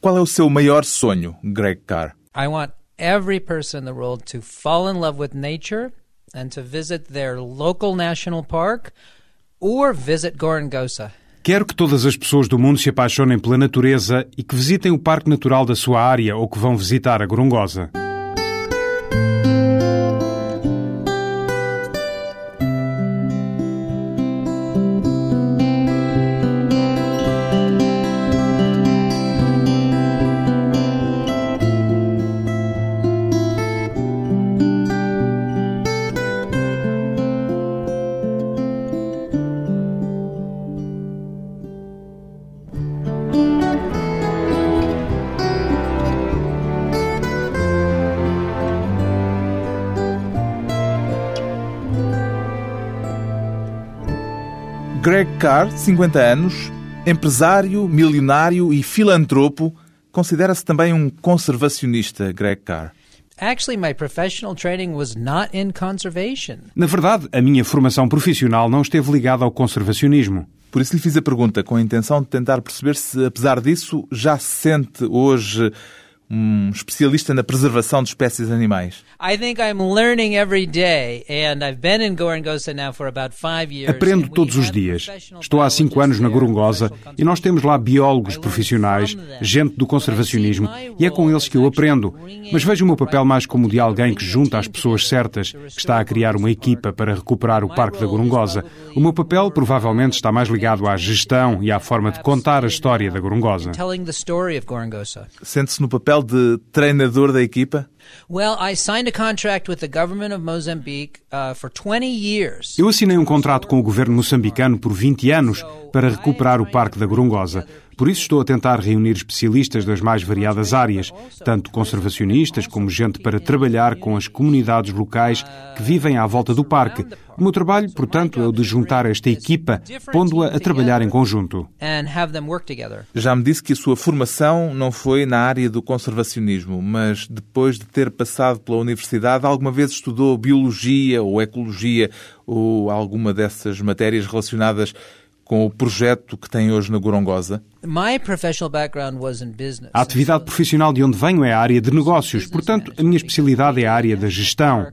Qual é o seu maior sonho, Greg Carr? I want every person in the world to fall in love with nature and to visit their local national park or visit Gorongosa. Quero que todas as pessoas do mundo se apaixonem pela natureza e que visitem o Parque Natural da sua área ou que vão visitar a Gorongosa. Greg Carr, 50 anos, empresário, milionário e filantropo, considera-se também um conservacionista, Greg Carr. Actually, my professional training was not in conservation. Na verdade, a minha formação profissional não esteve ligada ao conservacionismo. Por isso lhe fiz a pergunta com a intenção de tentar perceber se, apesar disso, já se sente hoje um especialista na preservação de espécies animais. I think I'm learning every day, and I've been in Gorongosa now for about five years. Aprendo todos os dias. Estou há cinco anos na Gorongosa e nós temos lá biólogos profissionais, gente do conservacionismo, e é com eles que eu aprendo. Mas vejo o meu papel mais como o de alguém que junta as pessoas certas, que está a criar uma equipa para recuperar o Parque da Gorongosa. O meu papel provavelmente está mais ligado à gestão e à forma de contar a história da Gorongosa. telling the story of Gorongosa. Sente-se no papel de treinador da equipa? Well, I signed a contract with the government of Mozambique uh, for 20 years. Eu assinei um contrato com o governo moçambicano por 20 anos para recuperar o Parque da Gorongosa. Por isso estou a tentar reunir especialistas das mais variadas áreas, tanto conservacionistas como gente para trabalhar com as comunidades locais que vivem à volta do parque. O meu trabalho, portanto, é o de juntar esta equipa, pondo-a a trabalhar em conjunto. Já me disse que a sua formação não foi na área do conservacionismo, mas depois de ter passado pela universidade, alguma vez estudou biologia ou ecologia ou alguma dessas matérias relacionadas com o projeto que tem hoje na Gorongosa? A atividade profissional de onde venho é a área de negócios, portanto, a minha especialidade é a área da gestão.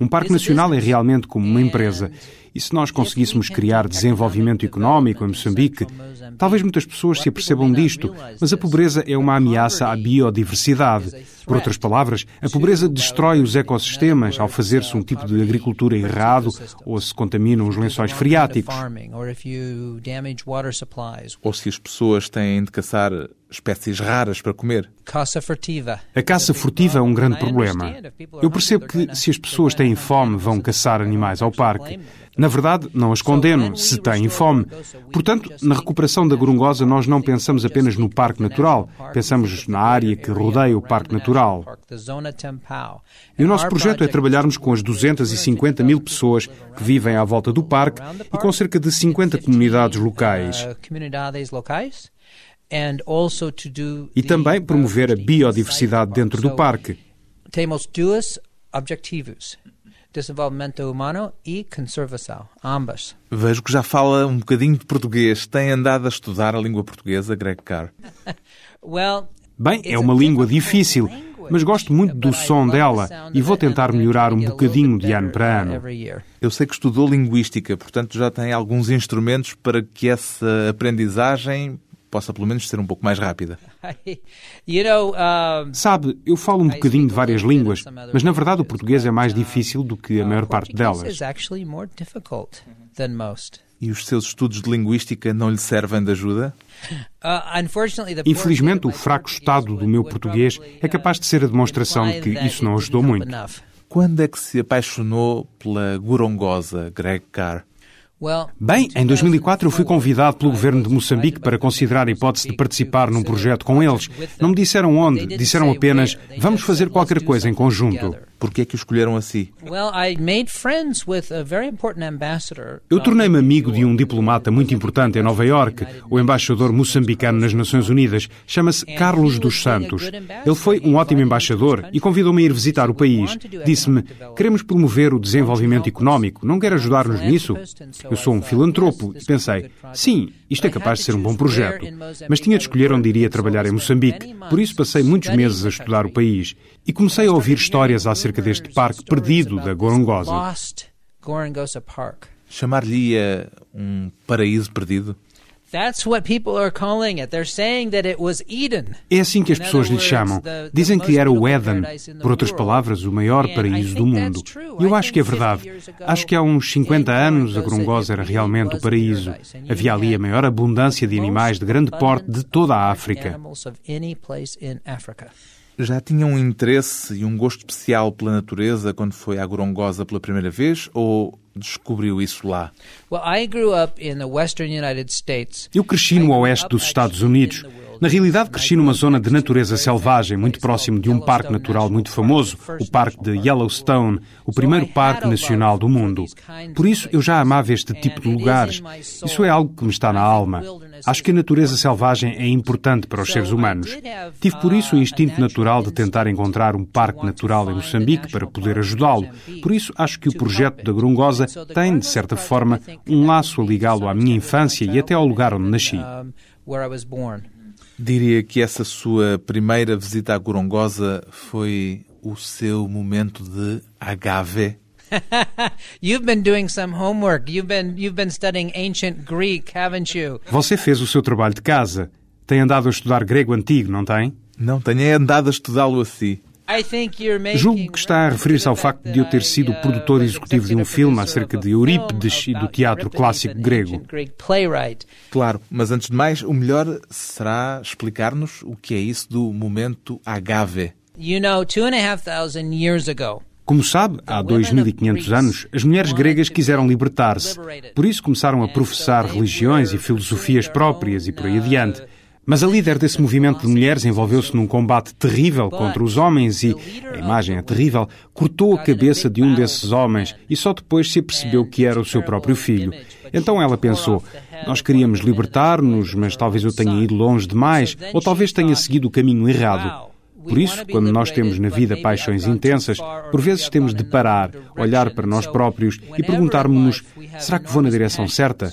Um parque nacional é realmente como uma empresa. E se nós conseguíssemos criar desenvolvimento económico em Moçambique, talvez muitas pessoas se apercebam disto, mas a pobreza é uma ameaça à biodiversidade. Por outras palavras, a pobreza destrói os ecossistemas ao fazer-se um tipo de agricultura errado ou se contaminam os lençóis freáticos. Ou se as pessoas têm de caçar espécies raras para comer? A caça furtiva é um grande problema. Eu percebo que se as pessoas têm fome, vão caçar animais ao parque. Na verdade, não as condeno se têm fome. Portanto, na recuperação da Gorongosa, nós não pensamos apenas no Parque Natural, pensamos na área que rodeia o Parque Natural. E o nosso projeto é trabalharmos com as 250 mil pessoas que vivem à volta do parque e com cerca de 50 comunidades locais. E também promover a biodiversidade dentro do parque. Temos dois objetivos: desenvolvimento humano e conservação, ambas. Vejo que já fala um bocadinho de português. Tem andado a estudar a língua portuguesa, Greg Carr? Well, Bem, é uma língua difícil, mas gosto muito do som dela e vou tentar melhorar um bocadinho de ano para ano. Eu sei que estudou linguística, portanto já tem alguns instrumentos para que essa aprendizagem possa pelo menos ser um pouco mais rápida. Sabe, eu falo um bocadinho de várias línguas, mas na verdade o português é mais difícil do que a maior parte delas. E os seus estudos de linguística não lhe servem de ajuda? Uh, Infelizmente, o fraco estado do meu português é capaz de ser a demonstração de que isso não ajudou muito. Quando é que se apaixonou pela gorongosa, Greg Carr? Bem, em 2004 eu fui convidado pelo governo de Moçambique para considerar a hipótese de participar num projeto com eles. Não me disseram onde, disseram apenas vamos fazer qualquer coisa em conjunto. Por que é que o escolheram assim? Eu tornei-me amigo de um diplomata muito importante em Nova York, o embaixador moçambicano nas Nações Unidas. Chama-se Carlos dos Santos. Ele foi um ótimo embaixador e convidou-me a ir visitar o país. Disse-me: Queremos promover o desenvolvimento económico. Não quer ajudar-nos nisso? Eu sou um filantropo e pensei: Sim, isto é capaz de ser um bom projeto. Mas tinha de escolher onde iria trabalhar em Moçambique. Por isso passei muitos meses a estudar o país e comecei a ouvir histórias acerca deste parque perdido da Gorongosa. Chamar-lhe-ia um paraíso perdido? É assim que as pessoas lhe chamam. Dizem que era o Éden, por outras palavras, o maior paraíso do mundo. E eu acho que é verdade. Acho que há uns 50 anos a Gorongosa era realmente o paraíso. Havia ali a maior abundância de animais de grande porte de toda a África. Já tinha um interesse e um gosto especial pela natureza quando foi à Gorongosa pela primeira vez ou descobriu isso lá? Eu cresci no oeste dos Estados Unidos. Na realidade, cresci numa zona de natureza selvagem, muito próximo de um parque natural muito famoso, o Parque de Yellowstone, o primeiro parque nacional do mundo. Por isso, eu já amava este tipo de lugares. Isso é algo que me está na alma. Acho que a natureza selvagem é importante para os seres humanos. Tive por isso o instinto natural de tentar encontrar um parque natural em Moçambique para poder ajudá-lo. Por isso, acho que o projeto da Grungosa tem, de certa forma, um laço a ligá-lo à minha infância e até ao lugar onde nasci. Diria que essa sua primeira visita à Gorongosa foi o seu momento de agave? you've been doing some homework. You've been you've been studying ancient Greek, haven't you? Você fez o seu trabalho de casa. Tem andado a estudar grego antigo, não tem? Não, tenho andado a estudá-lo assim. Julgo que está a referir-se ao facto de eu ter sido o produtor executivo de um filme acerca de Eurípides e do teatro clássico grego. Claro, mas antes de mais, o melhor será explicar-nos o que é isso do momento agave. Como sabe, há 2.500 anos, as mulheres gregas quiseram libertar-se. Por isso começaram a professar religiões e filosofias próprias e por aí adiante. Mas a líder desse movimento de mulheres envolveu-se num combate terrível contra os homens e, a imagem é terrível, cortou a cabeça de um desses homens e só depois se apercebeu que era o seu próprio filho. Então ela pensou: nós queríamos libertar-nos, mas talvez eu tenha ido longe demais, ou talvez tenha seguido o caminho errado. Por isso, quando nós temos na vida paixões intensas, por vezes temos de parar, olhar para nós próprios e perguntarmos-nos: será que vou na direção certa?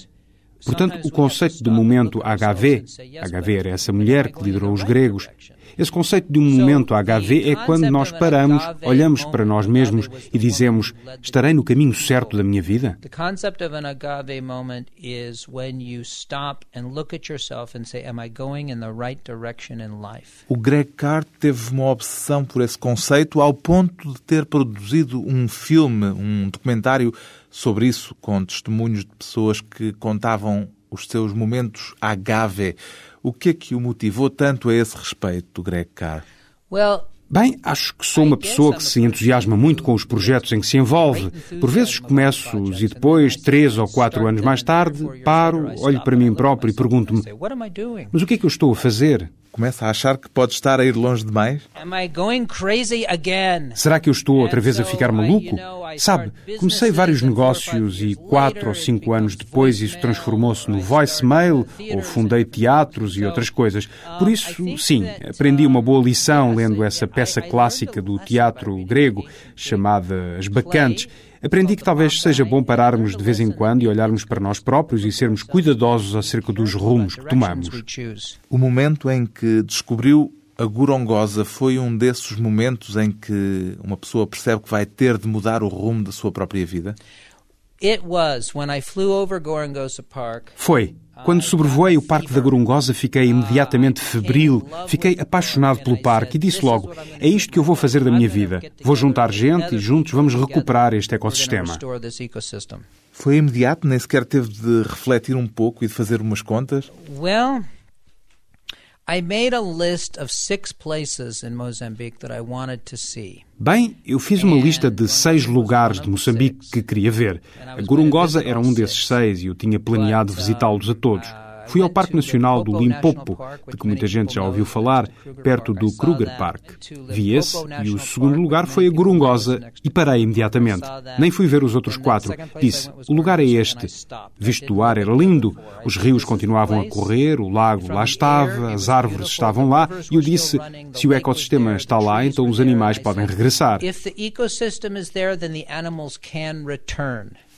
Portanto, o conceito do momento HV, HV era essa mulher que liderou os gregos, esse conceito de um momento HV é quando nós paramos, olhamos para nós mesmos e dizemos: estarei no caminho certo da minha vida? O conceito of an agave moment is when you stop and look at yourself and say, am I going in the right direction in life? O Greg Carr teve uma obsessão por esse conceito ao ponto de ter produzido um filme, um documentário sobre isso, com testemunhos de pessoas que contavam os seus momentos agave. O que é que o motivou tanto a esse respeito, Greg Carr? Bem, acho que sou uma pessoa que se entusiasma muito com os projetos em que se envolve. Por vezes começo-os e depois, três ou quatro anos mais tarde, paro, olho para mim próprio e pergunto-me: Mas o que é que eu estou a fazer? Começa a achar que pode estar a ir longe demais? Será que eu estou outra vez a ficar maluco? Sabe, comecei vários negócios e quatro ou cinco anos depois isso transformou-se no voicemail ou fundei teatros e outras coisas. Por isso, sim, aprendi uma boa lição lendo essa peça clássica do teatro grego chamada As Bacantes Aprendi que talvez seja bom pararmos de vez em quando e olharmos para nós próprios e sermos cuidadosos acerca dos rumos que tomamos. O momento em que descobriu a gorongosa foi um desses momentos em que uma pessoa percebe que vai ter de mudar o rumo da sua própria vida? Foi. Quando sobrevoei o Parque da Gorongosa, fiquei imediatamente febril, fiquei apaixonado pelo parque e disse logo: é isto que eu vou fazer da minha vida. Vou juntar gente e juntos vamos recuperar este ecossistema. Foi imediato? Nem sequer teve de refletir um pouco e de fazer umas contas? Well, Bem, eu fiz uma lista de seis lugares de Moçambique que queria ver. A Gorongosa era um desses seis e eu tinha planeado visitá-los a todos. Fui ao Parque Nacional do Limpopo, de que muita gente já ouviu falar, perto do Kruger Park. Vi esse e o segundo lugar foi a Gorongosa e parei imediatamente. Nem fui ver os outros quatro. Disse, o lugar é este. Visto do ar era lindo, os rios continuavam a correr, o lago lá estava, as árvores estavam lá e eu disse, se o ecossistema está lá, então os animais podem regressar.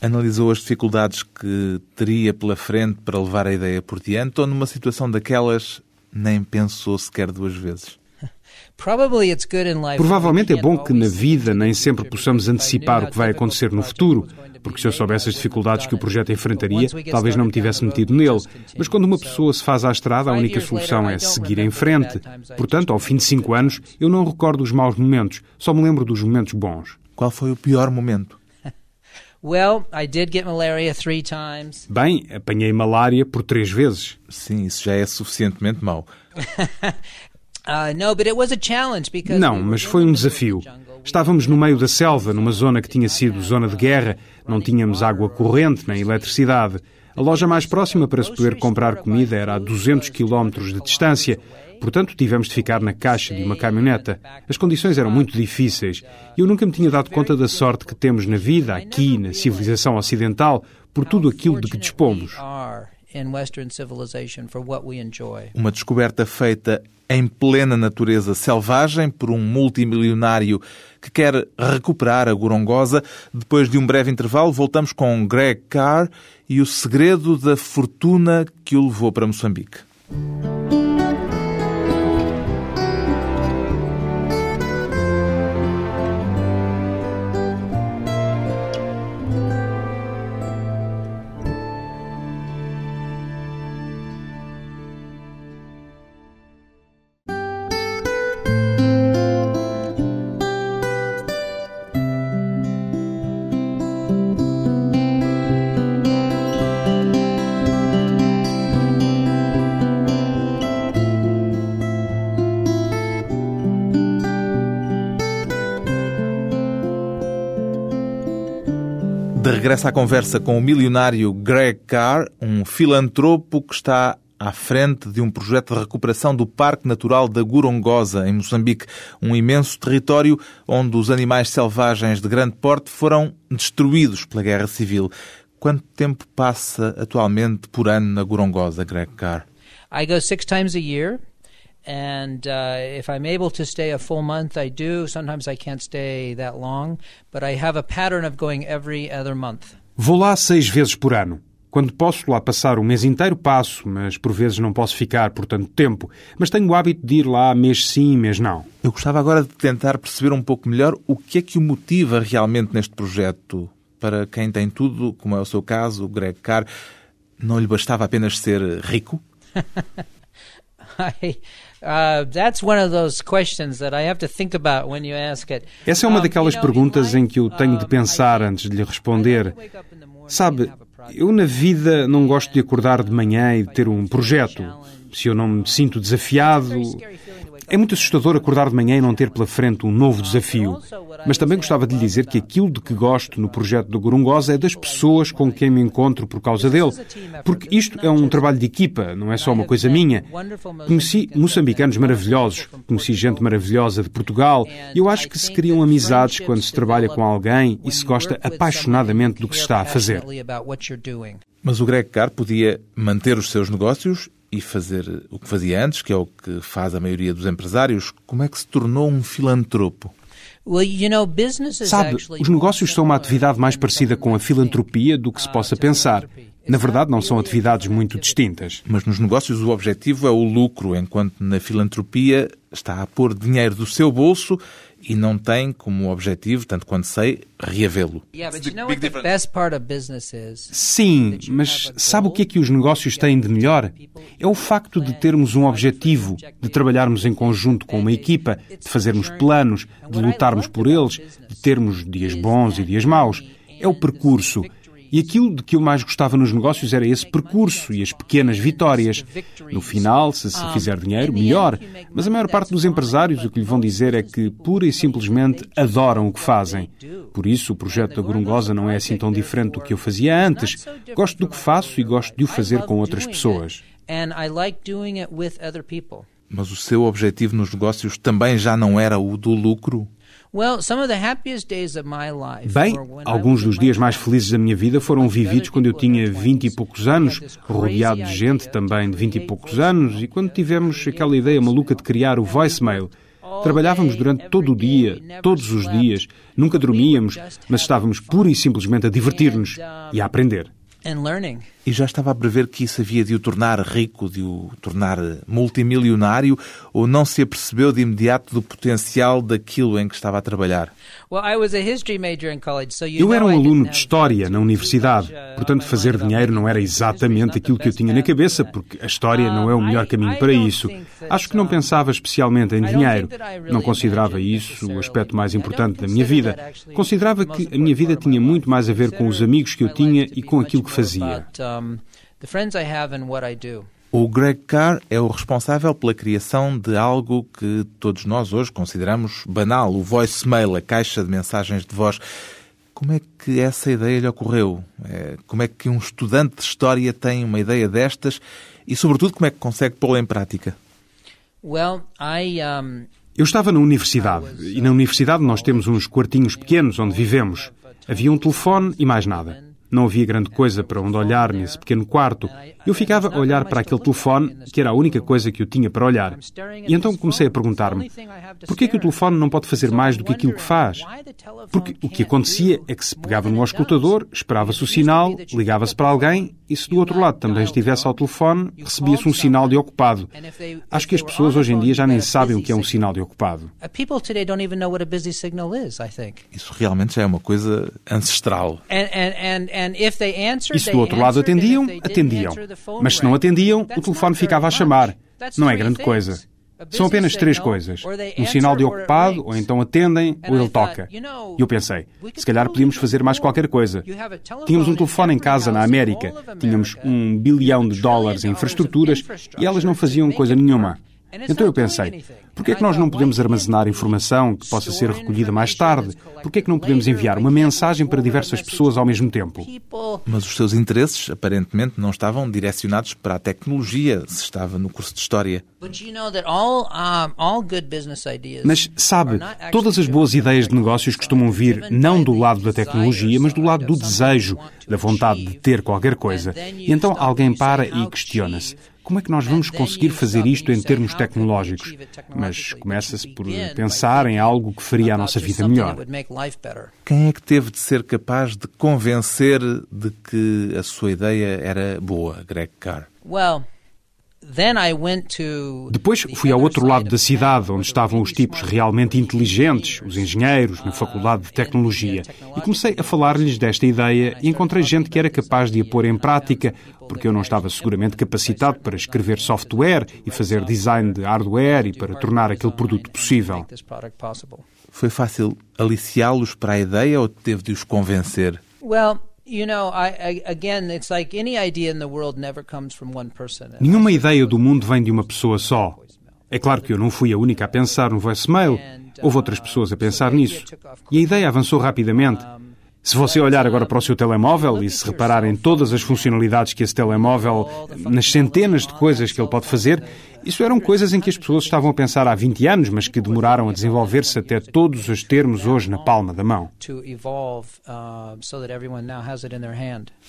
Analisou as dificuldades que teria pela frente para levar a ideia por diante ou numa situação daquelas nem pensou sequer duas vezes? Provavelmente é bom que na vida nem sempre possamos antecipar o que vai acontecer no futuro, porque se eu soubesse as dificuldades que o projeto enfrentaria, talvez não me tivesse metido nele. Mas quando uma pessoa se faz à estrada, a única solução é seguir em frente. Portanto, ao fim de cinco anos, eu não recordo os maus momentos, só me lembro dos momentos bons. Qual foi o pior momento? Well, I did get malaria three times. Bem, apanhei malária por três vezes. Sim, isso já é suficientemente mau. Não, mas foi um desafio. Estávamos no meio da selva, numa zona que tinha sido zona de guerra, não tínhamos água corrente nem eletricidade. A loja mais próxima para se poder comprar comida era a 200 quilómetros de distância, portanto tivemos de ficar na caixa de uma caminhoneta. As condições eram muito difíceis e eu nunca me tinha dado conta da sorte que temos na vida, aqui, na civilização ocidental, por tudo aquilo de que dispomos. Uma descoberta feita em plena natureza selvagem por um multimilionário que quer recuperar a gorongosa. Depois de um breve intervalo, voltamos com Greg Carr e o segredo da fortuna que o levou para Moçambique. Regresso à conversa com o milionário Greg Carr, um filantropo que está à frente de um projeto de recuperação do Parque Natural da Gorongosa, em Moçambique, um imenso território onde os animais selvagens de grande porte foram destruídos pela Guerra Civil. Quanto tempo passa atualmente por ano na Gorongosa, Greg Carr? I go six times a year. And uh, if I'm able to stay a full month, I do. Sometimes I can't stay that long, but I have a pattern of going every other month. Vou lá seis vezes por ano. Quando posso lá passar o mês inteiro, passo, mas por vezes não posso ficar por tanto tempo. Mas tenho o hábito de ir lá mês sim, mês não. Eu gostava agora de tentar perceber um pouco melhor o que é que o motiva realmente neste projeto. Para quem tem tudo, como é o seu caso, o Greg Carr, não lhe bastava apenas ser rico? I, Uh, Essa é uma daquelas perguntas em que eu tenho de pensar antes de lhe responder. Sabe, eu na vida não gosto de acordar de manhã e de ter um projeto. Se eu não me sinto desafiado, é muito assustador acordar de manhã e não ter pela frente um novo desafio. Mas também gostava de lhe dizer que aquilo de que gosto no projeto do Gorongosa é das pessoas com quem me encontro por causa dele. Porque isto é um trabalho de equipa, não é só uma coisa minha. Conheci moçambicanos maravilhosos, conheci gente maravilhosa de Portugal e eu acho que se criam amizades quando se trabalha com alguém e se gosta apaixonadamente do que se está a fazer. Mas o Greg Carr podia manter os seus negócios e fazer o que fazia antes, que é o que faz a maioria dos empresários, como é que se tornou um filantropo? Sabe, os negócios são uma atividade mais parecida com a filantropia do que se possa pensar. Na verdade, não são atividades muito distintas. Mas nos negócios o objetivo é o lucro, enquanto na filantropia está a pôr dinheiro do seu bolso e não tem como objetivo, tanto quanto sei, reavê-lo. Sim, mas sabe o que é que os negócios têm de melhor? É o facto de termos um objetivo, de trabalharmos em conjunto com uma equipa, de fazermos planos, de lutarmos por eles, de termos dias bons e dias maus. É o percurso. E aquilo de que eu mais gostava nos negócios era esse percurso e as pequenas vitórias. No final, se se fizer dinheiro, melhor. Mas a maior parte dos empresários o que lhe vão dizer é que pura e simplesmente adoram o que fazem. Por isso, o projeto da Gorongosa não é assim tão diferente do que eu fazia antes. Gosto do que faço e gosto de o fazer com outras pessoas. Mas o seu objetivo nos negócios também já não era o do lucro? Bem, alguns dos dias mais felizes da minha vida foram vividos quando eu tinha vinte e poucos anos, rodeado de gente também de vinte e poucos anos, e quando tivemos aquela ideia maluca de criar o voicemail. Trabalhávamos durante todo o dia, todos os dias, nunca dormíamos, mas estávamos pura e simplesmente a divertir-nos e a aprender. E já estava a prever que isso havia de o tornar rico, de o tornar multimilionário, ou não se apercebeu de imediato do potencial daquilo em que estava a trabalhar? Eu era um aluno de História na universidade, uh, portanto fazer dinheiro não era exatamente aquilo que eu tinha na cabeça, porque a História não é o melhor caminho para isso. Acho que não pensava especialmente em dinheiro. Não considerava isso o aspecto mais importante da minha vida. Considerava que a minha vida tinha muito mais a ver com os amigos que eu tinha e com aquilo que fazia O Greg Carr é o responsável pela criação de algo que todos nós hoje consideramos banal, o voicemail, a caixa de mensagens de voz. Como é que essa ideia lhe ocorreu? É, como é que um estudante de História tem uma ideia destas e, sobretudo, como é que consegue pô-la em prática? Well, I, um... Eu estava na universidade e na universidade nós temos uns quartinhos pequenos onde vivemos. Havia um telefone e mais nada. Não havia grande coisa para onde olhar nesse pequeno quarto. Eu ficava a olhar para aquele telefone, que era a única coisa que eu tinha para olhar. E então comecei a perguntar-me: por que, é que o telefone não pode fazer mais do que aquilo que faz? Porque o que acontecia é que se pegava no auscultador, esperava-se o sinal, ligava-se para alguém e se do outro lado também estivesse ao telefone, recebia-se um sinal de ocupado. Acho que as pessoas hoje em dia já nem sabem o que é um sinal de ocupado. Isso realmente já é uma coisa ancestral. E se do outro lado atendiam, atendiam. Mas se não atendiam, o telefone ficava a chamar. Não é grande coisa. São apenas três coisas. Um sinal de ocupado, ou então atendem, ou ele toca. E eu pensei, se calhar podíamos fazer mais qualquer coisa. Tínhamos um telefone em casa na América, tínhamos um bilhão de dólares em infraestruturas e elas não faziam coisa nenhuma. Então eu pensei, por que é que nós não podemos armazenar informação que possa ser recolhida mais tarde? Por que é que não podemos enviar uma mensagem para diversas pessoas ao mesmo tempo? Mas os seus interesses, aparentemente, não estavam direcionados para a tecnologia, se estava no curso de História. Mas, sabe, todas as boas ideias de negócios costumam vir não do lado da tecnologia, mas do lado do desejo, da vontade de ter qualquer coisa. E então alguém para e questiona-se. Como é que nós vamos conseguir fazer isto em termos tecnológicos? Mas começa-se por pensar em algo que faria a nossa vida melhor. Quem é que teve de ser capaz de convencer de que a sua ideia era boa, Greg Carr? Well, depois fui ao outro lado da cidade, onde estavam os tipos realmente inteligentes, os engenheiros, na Faculdade de Tecnologia, e comecei a falar-lhes desta ideia e encontrei gente que era capaz de a pôr em prática, porque eu não estava seguramente capacitado para escrever software e fazer design de hardware e para tornar aquele produto possível. Foi fácil aliciá-los para a ideia ou teve de os convencer? Well, Nenhuma ideia do mundo vem de uma pessoa só. É claro que eu não fui a única a pensar no voicemail. Houve outras pessoas a pensar nisso. E a ideia avançou rapidamente. Se você olhar agora para o seu telemóvel e se reparar em todas as funcionalidades que esse telemóvel, nas centenas de coisas que ele pode fazer, isso eram coisas em que as pessoas estavam a pensar há 20 anos, mas que demoraram a desenvolver-se até todos os termos hoje na palma da mão.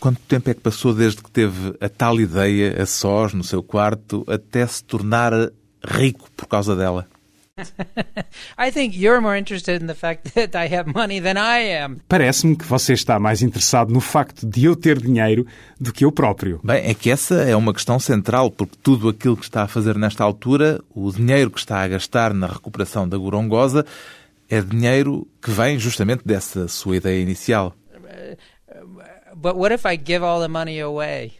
Quanto tempo é que passou desde que teve a tal ideia a sós, no seu quarto, até se tornar rico por causa dela? Parece-me que você está mais interessado no facto de eu ter dinheiro do que eu próprio. Bem, é que essa é uma questão central, porque tudo aquilo que está a fazer nesta altura, o dinheiro que está a gastar na recuperação da Gorongosa, é dinheiro que vem justamente dessa sua ideia inicial. But what if I give all the money away?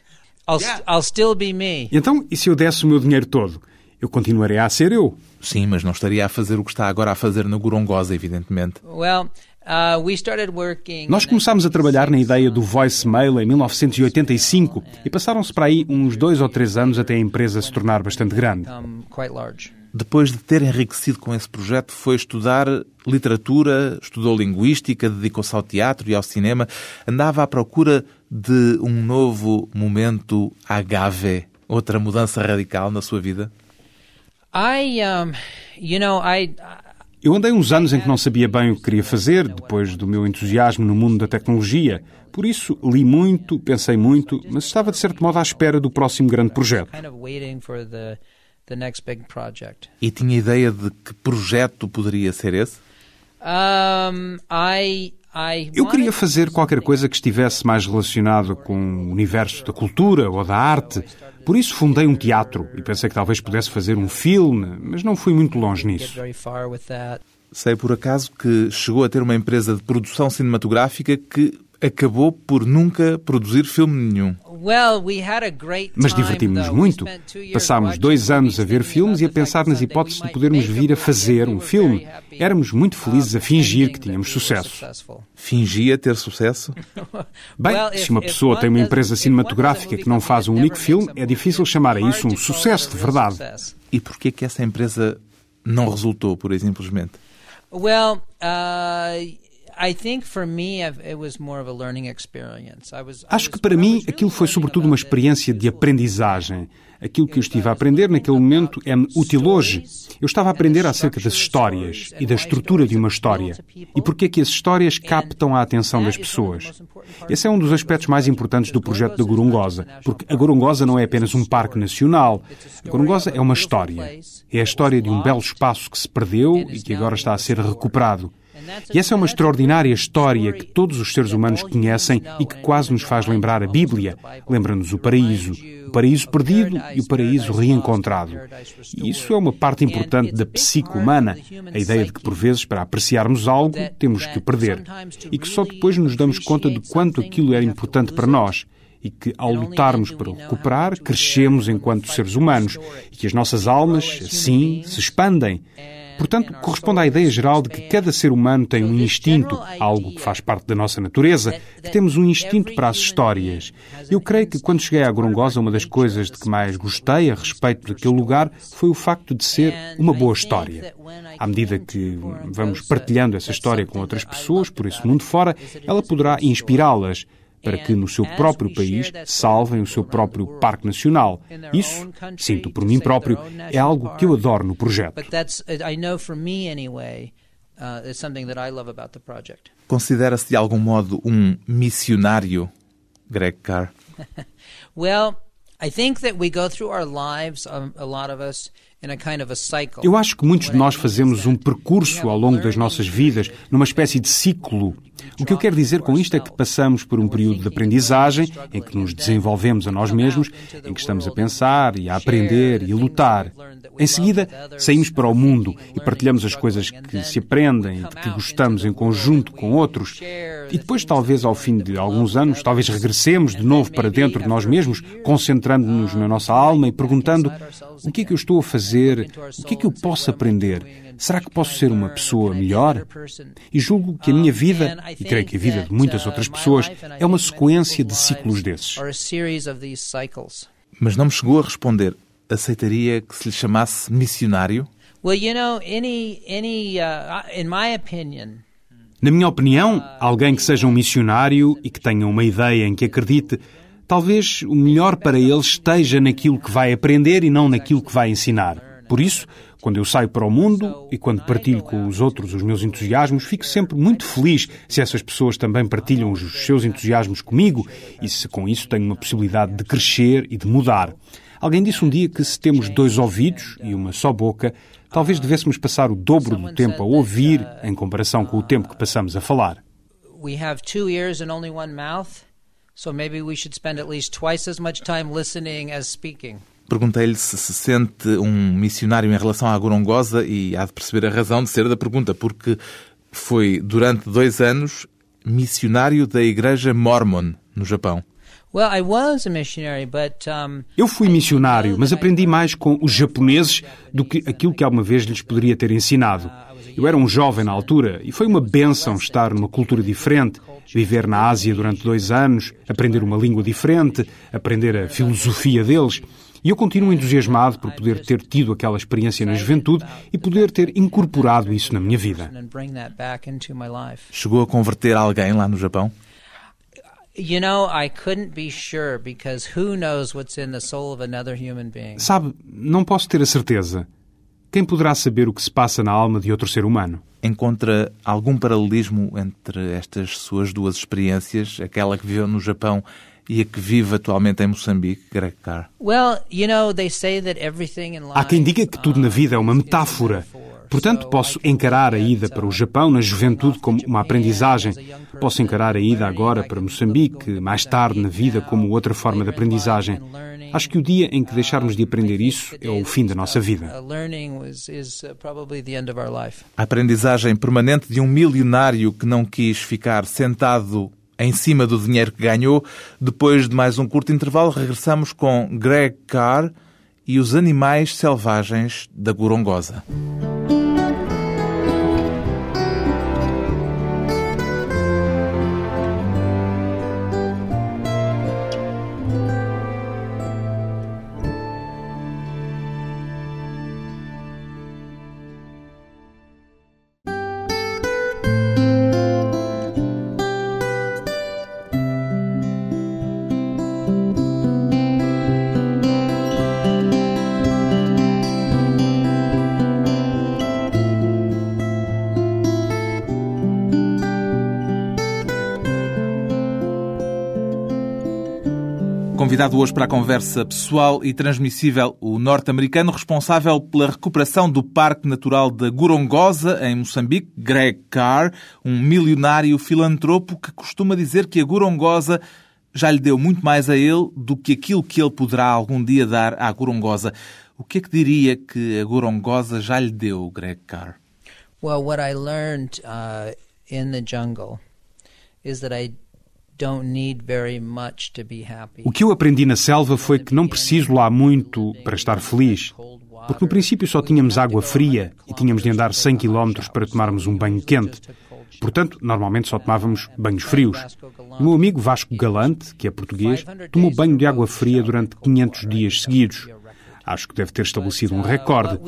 I'll, yeah. I'll still be me. Então, e se eu desse o meu dinheiro todo? Eu continuarei a ser eu. Sim, mas não estaria a fazer o que está agora a fazer na Gorongosa, evidentemente. Well, Uh, working... Nós começámos a trabalhar na ideia do voicemail em 1985 e passaram-se para aí uns dois ou três anos até a empresa se tornar bastante grande. Depois de ter enriquecido com esse projeto, foi estudar literatura, estudou linguística, dedicou-se ao teatro e ao cinema, andava à procura de um novo momento agave Outra mudança radical na sua vida? I, um, you know, I, eu andei uns anos em que não sabia bem o que queria fazer, depois do meu entusiasmo no mundo da tecnologia. Por isso, li muito, pensei muito, mas estava de certo modo à espera do próximo grande projeto. E tinha ideia de que projeto poderia ser esse? Um, I, eu queria fazer qualquer coisa que estivesse mais relacionado com o universo da cultura ou da arte. Por isso fundei um teatro e pensei que talvez pudesse fazer um filme, mas não fui muito longe nisso. Sei por acaso que chegou a ter uma empresa de produção cinematográfica que acabou por nunca produzir filme nenhum. Mas divertimos-nos muito. Passámos dois anos a ver filmes e a pensar nas hipóteses de podermos vir a fazer um filme. Éramos muito felizes a fingir que tínhamos sucesso. Fingia ter sucesso? Bem, se uma pessoa tem uma empresa cinematográfica que não faz um único filme, é difícil chamar a isso um sucesso de verdade. E porquê que essa empresa não resultou, por e simplesmente? Well, uh... Acho que para mim aquilo foi sobretudo uma experiência de aprendizagem. Aquilo que eu estive a aprender naquele momento é-me útil hoje. Eu estava a aprender acerca das histórias e da estrutura de uma história e porque é que as histórias captam a atenção das pessoas. Esse é um dos aspectos mais importantes do projeto da Gorongosa, porque a Gorongosa não é apenas um parque nacional. A Gorongosa é uma história. É a história de um belo espaço que se perdeu e que agora está a ser recuperado. E essa é uma extraordinária história que todos os seres humanos conhecem e que quase nos faz lembrar a Bíblia. Lembra-nos o paraíso, o paraíso perdido e o paraíso reencontrado. E isso é uma parte importante da psique humana, a ideia de que, por vezes, para apreciarmos algo, temos que o perder. E que só depois nos damos conta de quanto aquilo era importante para nós e que, ao lutarmos para o recuperar, crescemos enquanto seres humanos e que as nossas almas, assim, se expandem. Portanto, corresponde à ideia geral de que cada ser humano tem um instinto, algo que faz parte da nossa natureza, que temos um instinto para as histórias. Eu creio que quando cheguei à Gorongosa, uma das coisas de que mais gostei a respeito daquele lugar foi o facto de ser uma boa história. À medida que vamos partilhando essa história com outras pessoas por esse mundo fora, ela poderá inspirá-las para que no seu próprio país salvem o seu próprio Parque Nacional. Isso, sinto por mim próprio, é algo que eu adoro no projeto. Considera-se de algum modo um missionário, Greg Carr? well, I think that we go through our lives, a lot of us, eu acho que muitos de nós fazemos um percurso ao longo das nossas vidas, numa espécie de ciclo. O que eu quero dizer com isto é que passamos por um período de aprendizagem, em que nos desenvolvemos a nós mesmos, em que estamos a pensar e a aprender e a lutar. Em seguida, saímos para o mundo e partilhamos as coisas que se aprendem e que gostamos em conjunto com outros. E depois, talvez ao fim de alguns anos, talvez regressemos de novo para dentro de nós mesmos, concentrando-nos na nossa alma e perguntando o que é que eu estou a fazer, o que é que eu posso aprender. Será que posso ser uma pessoa melhor? E julgo que a minha vida, e creio que a vida de muitas outras pessoas, é uma sequência de ciclos desses. Mas não me chegou a responder aceitaria que se lhe chamasse missionário? Well, you know, any, any, uh, in my opinion, na minha opinião, alguém que seja um missionário e que tenha uma ideia em que acredite, talvez o melhor para ele esteja naquilo que vai aprender e não naquilo que vai ensinar. Por isso, quando eu saio para o mundo e quando partilho com os outros os meus entusiasmos, fico sempre muito feliz se essas pessoas também partilham os seus entusiasmos comigo e se com isso tenho uma possibilidade de crescer e de mudar. Alguém disse um dia que se temos dois ouvidos e uma só boca, talvez devêssemos passar o dobro do tempo a ouvir em comparação com o tempo que passamos a falar. We have two ears and only one mouth, so maybe we should spend at least twice as much time listening as speaking. Perguntei-lhe se se sente um missionário em relação à Gorongosa e há de perceber a razão de ser da pergunta, porque foi durante dois anos missionário da Igreja Mormon no Japão. Eu fui missionário, mas aprendi mais com os japoneses do que aquilo que alguma vez lhes poderia ter ensinado. Eu era um jovem na altura e foi uma benção estar numa cultura diferente, viver na Ásia durante dois anos, aprender uma língua diferente, aprender a filosofia deles. E eu continuo entusiasmado por poder ter tido aquela experiência na juventude e poder ter incorporado isso na minha vida. Chegou a converter alguém lá no Japão? Sabe, não posso ter a certeza. Quem poderá saber o que se passa na alma de outro ser humano? Encontra algum paralelismo entre estas suas duas experiências, aquela que viveu no Japão e a que vive atualmente em Moçambique, Greg Carr? Há quem diga que tudo na vida é uma metáfora. Portanto, posso encarar a ida para o Japão na juventude como uma aprendizagem. Posso encarar a ida agora para Moçambique, mais tarde na vida, como outra forma de aprendizagem. Acho que o dia em que deixarmos de aprender isso é o fim da nossa vida. A aprendizagem permanente de um milionário que não quis ficar sentado em cima do dinheiro que ganhou. Depois de mais um curto intervalo, regressamos com Greg Carr e os animais selvagens da Gorongosa. Convidado hoje para a conversa pessoal e transmissível, o norte-americano responsável pela recuperação do Parque Natural da Gorongosa, em Moçambique, Greg Carr, um milionário filantropo que costuma dizer que a Gorongosa já lhe deu muito mais a ele do que aquilo que ele poderá algum dia dar à Gorongosa. O que é que diria que a Gorongosa já lhe deu, Greg Carr? Well, what I learned uh, in the jungle is that I o que eu aprendi na selva foi que não preciso lá muito para estar feliz. Porque no princípio só tínhamos água fria e tínhamos de andar 100 km para tomarmos um banho quente. Portanto, normalmente só tomávamos banhos frios. O meu amigo Vasco Galante, que é português, tomou banho de água fria durante 500 dias seguidos. Acho que deve ter estabelecido um recorde.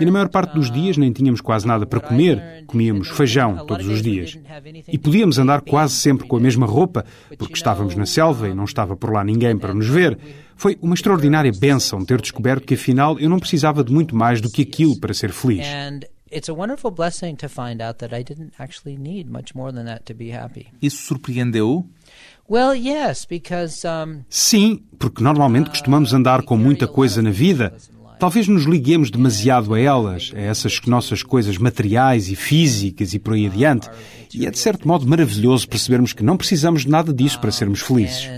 E na maior parte dos dias nem tínhamos quase nada para comer, comíamos feijão todos os dias. E podíamos andar quase sempre com a mesma roupa, porque estávamos na selva e não estava por lá ninguém para nos ver. Foi uma extraordinária bênção ter descoberto que afinal eu não precisava de muito mais do que aquilo para ser feliz. Isso surpreendeu? Sim, porque normalmente costumamos andar com muita coisa na vida. Talvez nos liguemos demasiado a elas, a essas nossas coisas materiais e físicas e por aí adiante. E é de certo modo maravilhoso percebermos que não precisamos de nada disso para sermos felizes.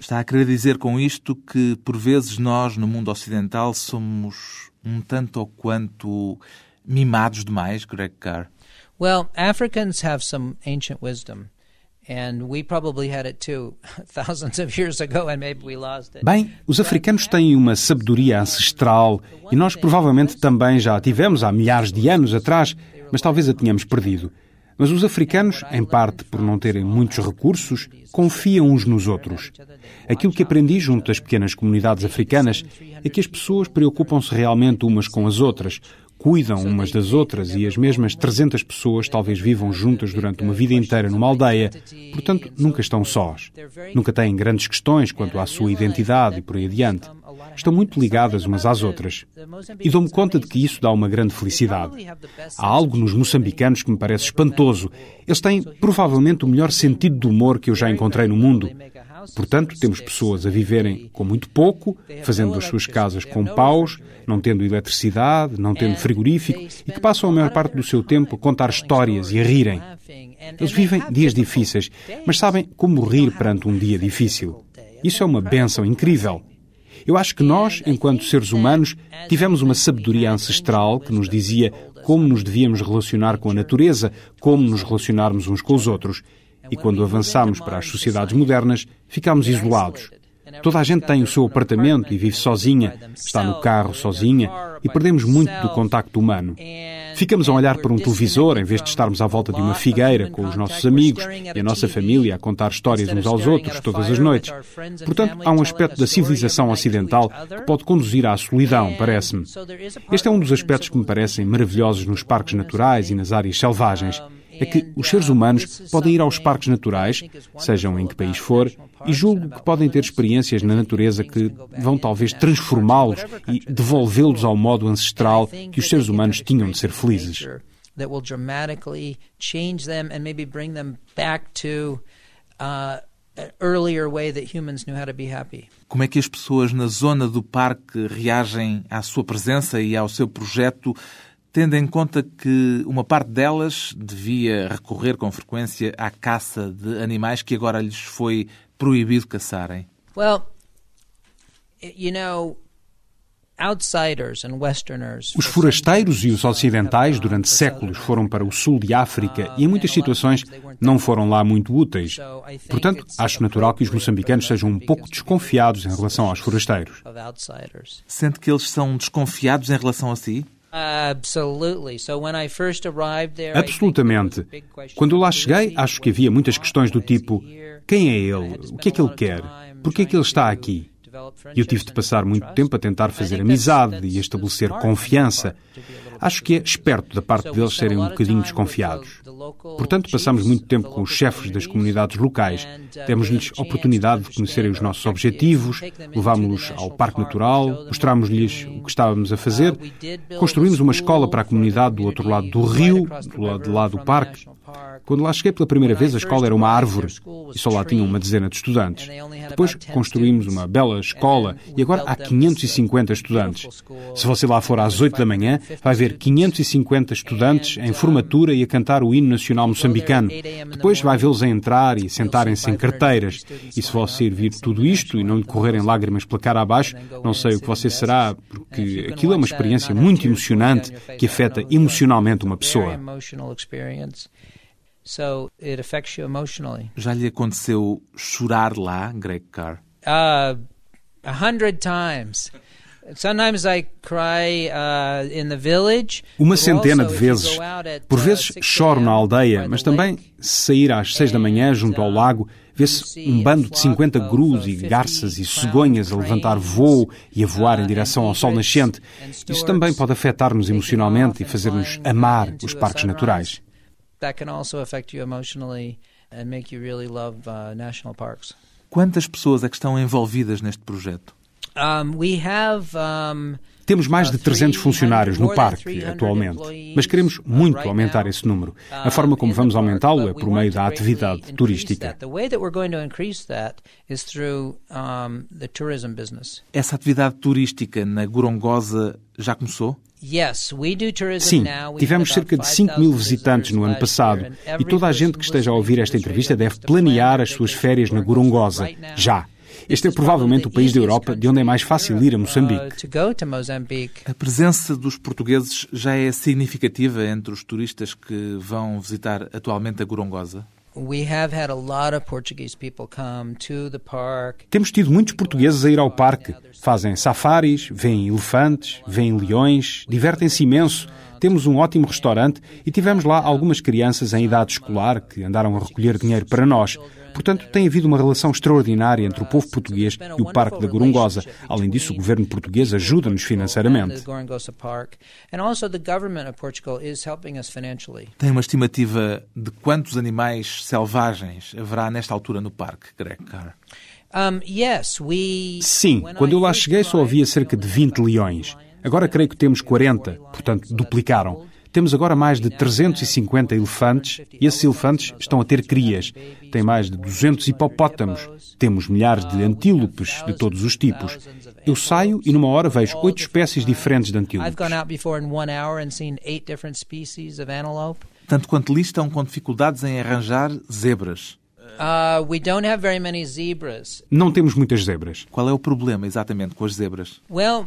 Está a querer dizer com isto que por vezes nós no mundo ocidental somos um tanto ou quanto mimados demais, Greg Carr? Well, Africans have some ancient wisdom. And we probably had it too thousands of years ago and maybe we lost it. Bem, os africanos têm uma sabedoria ancestral e nós provavelmente também já a tivemos há milhares de anos atrás, mas talvez a tenhamos perdido. Mas os africanos, em parte por não terem muitos recursos, confiam uns nos outros. Aquilo que aprendi junto das pequenas comunidades africanas é que as pessoas preocupam-se realmente umas com as outras, cuidam umas das outras e as mesmas 300 pessoas talvez vivam juntas durante uma vida inteira numa aldeia, portanto nunca estão sós. Nunca têm grandes questões quanto à sua identidade e por aí adiante. Estão muito ligadas umas às outras. E dou-me conta de que isso dá uma grande felicidade. Há algo nos moçambicanos que me parece espantoso. Eles têm provavelmente o melhor sentido do humor que eu já encontrei no mundo. Portanto, temos pessoas a viverem com muito pouco, fazendo as suas casas com paus, não tendo eletricidade, não tendo frigorífico e que passam a maior parte do seu tempo a contar histórias e a rirem. Eles vivem dias difíceis, mas sabem como rir perante um dia difícil. Isso é uma benção incrível. Eu acho que nós, enquanto seres humanos, tivemos uma sabedoria ancestral que nos dizia como nos devíamos relacionar com a natureza, como nos relacionarmos uns com os outros. E quando avançamos para as sociedades modernas, ficamos isolados. Toda a gente tem o seu apartamento e vive sozinha, está no carro sozinha e perdemos muito do contacto humano. Ficamos a olhar para um televisor em vez de estarmos à volta de uma figueira com os nossos amigos e a nossa família a contar histórias uns aos outros todas as noites. Portanto, há um aspecto da civilização ocidental que pode conduzir à solidão, parece-me. Este é um dos aspectos que me parecem maravilhosos nos parques naturais e nas áreas selvagens é que os seres humanos podem ir aos parques naturais, sejam em que país for, e julgo que podem ter experiências na natureza que vão talvez transformá-los e devolvê-los ao modo ancestral que os seres humanos tinham de ser felizes. Como é que as pessoas na zona do parque reagem à sua presença e ao seu projeto tendo em conta que uma parte delas devia recorrer com frequência à caça de animais que agora lhes foi proibido caçarem? Well, you know, os forasteiros e os ocidentais durante séculos foram para o sul de África e em muitas situações não foram lá muito úteis. Portanto, acho natural que os moçambicanos sejam um pouco desconfiados em relação aos forasteiros. Sente que eles são desconfiados em relação a si? Absolutamente. Quando lá cheguei, acho que havia muitas questões do tipo: quem é ele? O que é que ele quer? Por que é que ele está aqui? E eu tive de passar muito tempo a tentar fazer amizade e estabelecer confiança. Acho que é esperto da parte deles serem um bocadinho desconfiados. Portanto, passamos muito tempo com os chefes das comunidades locais. Demos-lhes oportunidade de conhecerem os nossos objetivos, levámos-los ao Parque Natural, mostrámos-lhes o que estávamos a fazer, construímos uma escola para a comunidade do outro lado do rio, do lado de lá do parque. Quando lá cheguei pela primeira vez, a escola era uma árvore e só lá tinha uma dezena de estudantes. Depois construímos uma bela escola e agora há 550 estudantes. Se você lá for às 8 da manhã, vai ver 550 estudantes em formatura e a cantar o hino nacional moçambicano. Depois vai vê-los a entrar e sentarem-se em carteiras. E se você vir tudo isto e não lhe correrem lágrimas pela cara abaixo, não sei o que você será, porque aquilo é uma experiência muito emocionante que afeta emocionalmente uma pessoa. So it affects you emotionally. Já lhe aconteceu chorar lá, Greg Carr? Uh, a hundred times. Sometimes I cry uh, in the village. Uma centena de vezes. Por uh, vezes choro na aldeia, mas também se sair às seis da manhã junto ao lago, vê-se um bando de 50 grus e garças e cegonhas a levantar voo e a voar em direção ao sol nascente. Isso também pode afetar-nos emocionalmente e fazer-nos amar os parques naturais uh. Quantas pessoas é que estão envolvidas neste projeto? We have temos mais de 300 uh, funcionários no parque atualmente, mas queremos muito aumentar esse número. A forma como vamos aumentá-lo é por meio da atividade turística. Essa atividade turística na Gorongosa já começou? Sim, tivemos cerca de 5 mil visitantes no ano passado e toda a gente que esteja a ouvir esta entrevista deve planear as suas férias na Gorongosa, já. Este é provavelmente o país da Europa de onde é mais fácil ir a Moçambique. A presença dos portugueses já é significativa entre os turistas que vão visitar atualmente a Gorongosa? Temos tido muitos portugueses a ir ao parque. Fazem safaris, veem elefantes, veem leões, divertem-se imenso. Temos um ótimo restaurante e tivemos lá algumas crianças em idade escolar que andaram a recolher dinheiro para nós. Portanto, tem havido uma relação extraordinária entre o povo português e o Parque da Gorongosa. Além disso, o governo português ajuda-nos financeiramente. Tem uma estimativa de quantos animais selvagens haverá nesta altura no parque, Greg Carr? Sim, quando eu lá cheguei só havia cerca de 20 leões. Agora creio que temos 40, portanto duplicaram. Temos agora mais de 350 elefantes e esses elefantes estão a ter crias. Tem mais de 200 hipopótamos. Temos milhares de antílopes de todos os tipos. Eu saio e numa hora vejo oito espécies diferentes de antílopes. Tanto quanto listam com dificuldades em arranjar zebras. Uh, Não temos muitas zebras. Qual é o problema exatamente com as zebras? Well,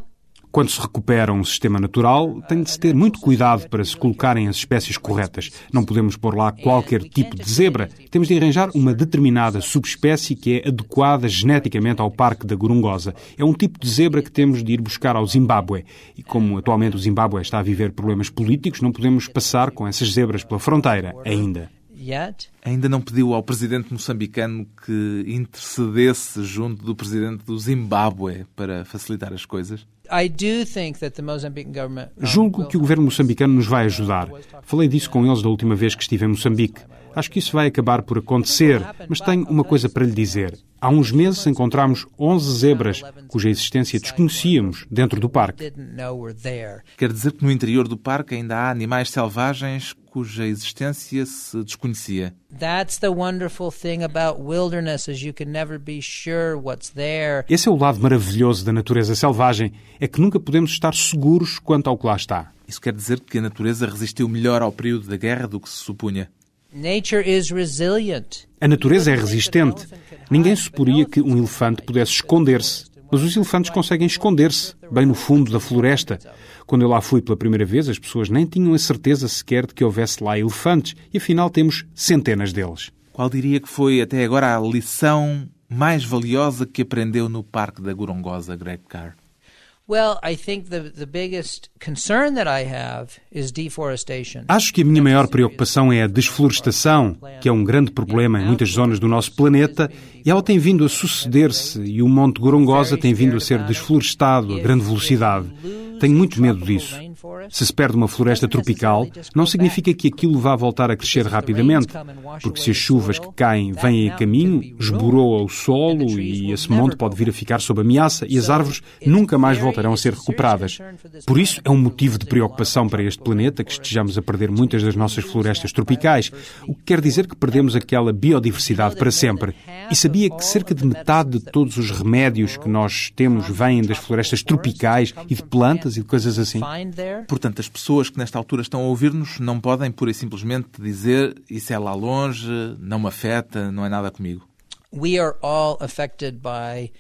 Quando se recupera um sistema natural, tem de se ter muito cuidado para se colocarem as espécies corretas. Não podemos pôr lá qualquer tipo de zebra. Temos de arranjar uma determinada subespécie que é adequada geneticamente ao Parque da Gorongosa. É um tipo de zebra que temos de ir buscar ao Zimbábue. E como atualmente o Zimbábue está a viver problemas políticos, não podemos passar com essas zebras pela fronteira ainda. Ainda não pediu ao presidente moçambicano que intercedesse junto do presidente do Zimbábue para facilitar as coisas? Julgo que o governo moçambicano nos vai ajudar. Falei disso com eles da última vez que estive em Moçambique. Acho que isso vai acabar por acontecer, mas tenho uma coisa para lhe dizer. Há uns meses encontramos 11 zebras cuja existência desconhecíamos dentro do parque. Quer dizer que no interior do parque ainda há animais selvagens cuja existência se desconhecia. Esse é o lado maravilhoso da natureza selvagem, é que nunca podemos estar seguros quanto ao que lá está. Isso quer dizer que a natureza resistiu melhor ao período da guerra do que se supunha. A natureza é resistente. Ninguém suporia que um elefante pudesse esconder-se. Mas os elefantes conseguem esconder-se, bem no fundo da floresta. Quando eu lá fui pela primeira vez, as pessoas nem tinham a certeza sequer de que houvesse lá elefantes, e afinal temos centenas deles. Qual diria que foi até agora a lição mais valiosa que aprendeu no Parque da Gorongosa, Greg Carr? Acho que a minha maior preocupação é a desflorestação, que é um grande problema em muitas zonas do nosso planeta, e ela tem vindo a suceder-se e o Monte Gorongosa tem vindo a ser desflorestado a grande velocidade. Tenho muito medo disso. Se se perde uma floresta tropical, não significa que aquilo vá voltar a crescer rapidamente, porque se as chuvas que caem vêm a caminho, esboroa o solo e esse monte pode vir a ficar sob ameaça e as árvores nunca mais voltarão a ser recuperadas. Por isso é um motivo de preocupação para este planeta que estejamos a perder muitas das nossas florestas tropicais, o que quer dizer que perdemos aquela biodiversidade para sempre. E sabia que cerca de metade de todos os remédios que nós temos vêm das florestas tropicais e de plantas e de coisas assim? Portanto, as pessoas que nesta altura estão a ouvir-nos não podem pura e simplesmente dizer isso é lá longe, não me afeta, não é nada comigo. We are all affected by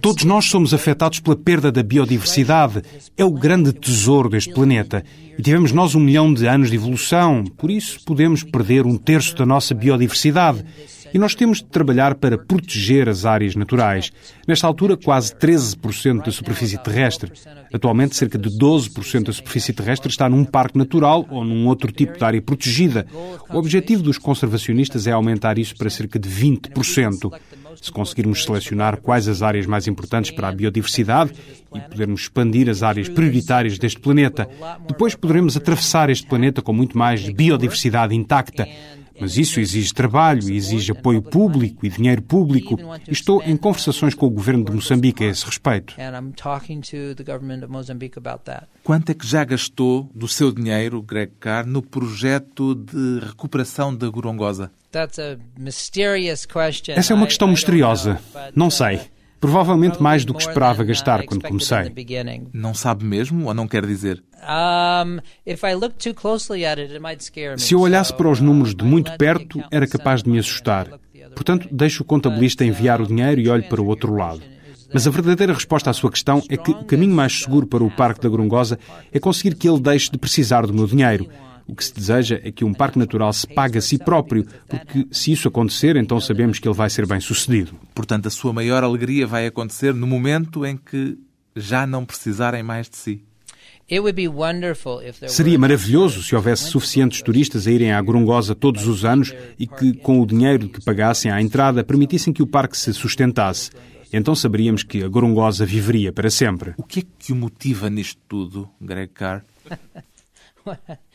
Todos nós somos afetados pela perda da biodiversidade. É o grande tesouro deste planeta. E tivemos nós um milhão de anos de evolução, por isso podemos perder um terço da nossa biodiversidade. E nós temos de trabalhar para proteger as áreas naturais. Nesta altura, quase 13% da superfície terrestre. Atualmente, cerca de 12% da superfície terrestre está num parque natural ou num outro tipo de área protegida. O objetivo dos conservacionistas é aumentar isso para cerca de 20%. Se conseguirmos selecionar quais as áreas mais importantes para a biodiversidade e podermos expandir as áreas prioritárias deste planeta, depois poderemos atravessar este planeta com muito mais biodiversidade intacta. Mas isso exige trabalho, exige apoio público e dinheiro público. E estou em conversações com o governo de Moçambique a esse respeito. Quanto é que já gastou do seu dinheiro, Greg Carr, no projeto de recuperação da Gorongosa? Essa é uma questão misteriosa. Não sei. Provavelmente mais do que esperava gastar quando comecei. Não sabe mesmo ou não quer dizer? Se eu olhasse para os números de muito perto, era capaz de me assustar. Portanto, deixo o contabilista enviar o dinheiro e olho para o outro lado. Mas a verdadeira resposta à sua questão é que o caminho mais seguro para o Parque da Gorongosa é conseguir que ele deixe de precisar do meu dinheiro. O que se deseja é que um parque natural se pague a si próprio, porque se isso acontecer, então sabemos que ele vai ser bem sucedido. Portanto, a sua maior alegria vai acontecer no momento em que já não precisarem mais de si. Seria maravilhoso se houvesse suficientes turistas a irem à Gorongosa todos os anos e que, com o dinheiro que pagassem à entrada, permitissem que o parque se sustentasse. Então saberíamos que a Gorongosa viveria para sempre. O que é que o motiva nisto tudo, Greg Carr?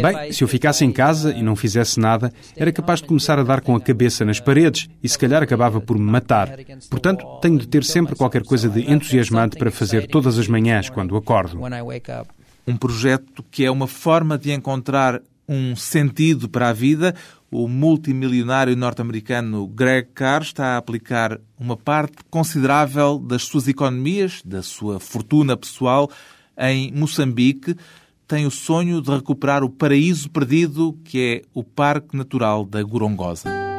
Bem, se eu ficasse em casa e não fizesse nada, era capaz de começar a dar com a cabeça nas paredes e se calhar acabava por me matar. Portanto, tenho de ter sempre qualquer coisa de entusiasmante para fazer todas as manhãs quando acordo. Um projeto que é uma forma de encontrar um sentido para a vida. O multimilionário norte-americano Greg Carr está a aplicar uma parte considerável das suas economias, da sua fortuna pessoal, em Moçambique tem o sonho de recuperar o paraíso perdido que é o Parque Natural da Gorongosa.